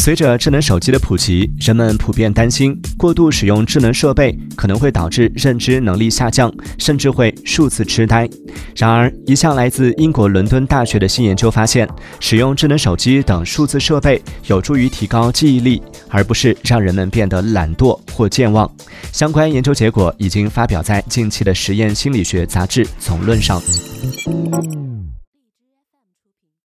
随着智能手机的普及人们普遍担心过度使用智能设备可能会导致认知能力下降甚至会数字痴呆。然而一项来自英国伦敦大学的新研究发现使用智能手机等数字设备有助于提高记忆力而不是让人们变得懒惰或健忘。相关研究结果已经发表在近期的实验心理学杂志总论上。